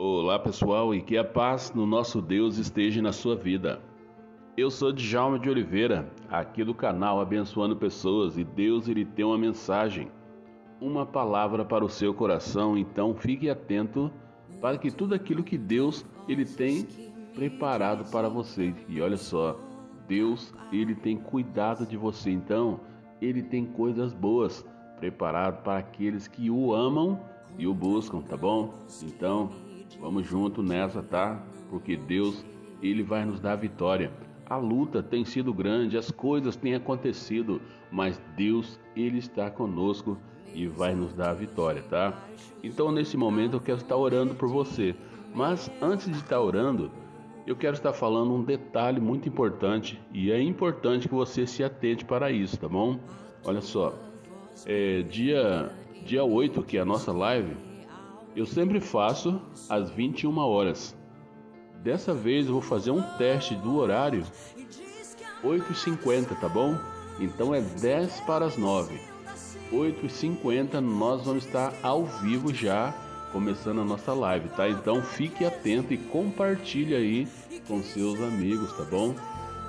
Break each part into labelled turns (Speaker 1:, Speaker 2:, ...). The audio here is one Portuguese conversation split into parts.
Speaker 1: Olá pessoal e que a paz no nosso Deus esteja na sua vida. Eu sou Djalma de Oliveira, aqui do canal Abençoando Pessoas e Deus ele tem uma mensagem, uma palavra para o seu coração, então fique atento para que tudo aquilo que Deus ele tem preparado para você. E olha só, Deus ele tem cuidado de você, então ele tem coisas boas preparado para aqueles que o amam e o buscam, tá bom? Então, vamos junto nessa, tá? Porque Deus, ele vai nos dar vitória. A luta tem sido grande, as coisas têm acontecido, mas Deus, ele está conosco e vai nos dar a vitória, tá? Então, nesse momento eu quero estar orando por você. Mas antes de estar orando, eu quero estar falando um detalhe muito importante e é importante que você se atente para isso, tá bom? Olha só, é, dia, dia 8, que é a nossa live, eu sempre faço às 21 horas. Dessa vez eu vou fazer um teste do horário 8h50, tá bom? Então é 10 para as 9. 8h50 nós vamos estar ao vivo já, começando a nossa live, tá? Então fique atento e compartilhe aí com seus amigos, tá bom?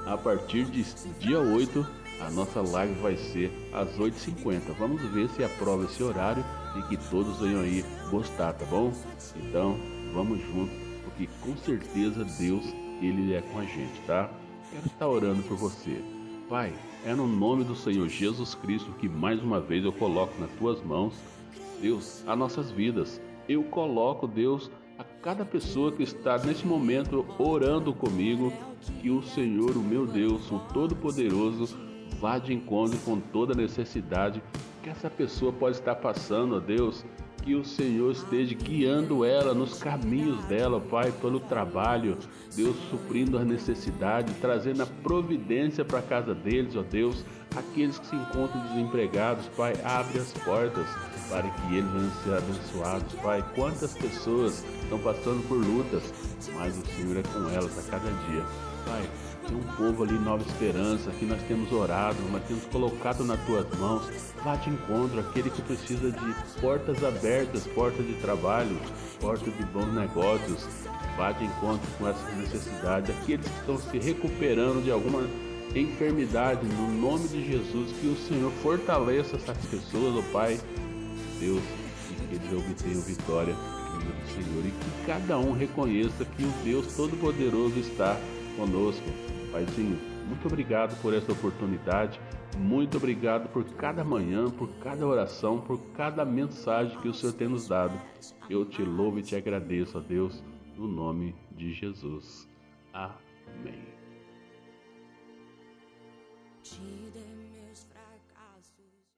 Speaker 1: A partir de dia 8 a nossa live vai ser às 8h50. Vamos ver se aprova esse horário e que todos venham aí gostar, tá bom? Então, vamos junto, porque com certeza Deus, Ele é com a gente, tá? Quero estar orando por você. Pai, é no nome do Senhor Jesus Cristo que mais uma vez eu coloco nas tuas mãos, Deus, as nossas vidas. Eu coloco, Deus, a cada pessoa que está nesse momento orando comigo, que o Senhor, o meu Deus, o Todo-Poderoso, vá de encontro com toda necessidade que essa pessoa pode estar passando, ó Deus. Que o Senhor esteja guiando ela nos caminhos dela, Pai, pelo trabalho, Deus suprindo as necessidades, trazendo a providência para a casa deles, ó Deus. Aqueles que se encontram desempregados, Pai, abre as portas para que eles venham ser abençoados, Pai. Quantas pessoas estão passando por lutas, mas o Senhor é com elas a cada dia, Pai tem um povo ali, Nova Esperança, que nós temos orado, nós temos colocado nas tuas mãos. Vá de encontro aquele que precisa de portas abertas, portas de trabalho, portas de bons negócios. Vá de encontro com essas necessidades, aqueles que estão se recuperando de alguma enfermidade, no nome de Jesus, que o Senhor fortaleça essas pessoas, ó Pai, Deus, e que eles obtenham vitória em nome do Senhor e que cada um reconheça que o Deus Todo-Poderoso está conosco. Paizinho, muito obrigado por essa oportunidade. Muito obrigado por cada manhã, por cada oração, por cada mensagem que o Senhor tem nos dado. Eu te louvo e te agradeço, a Deus, no nome de Jesus. Amém. uccidere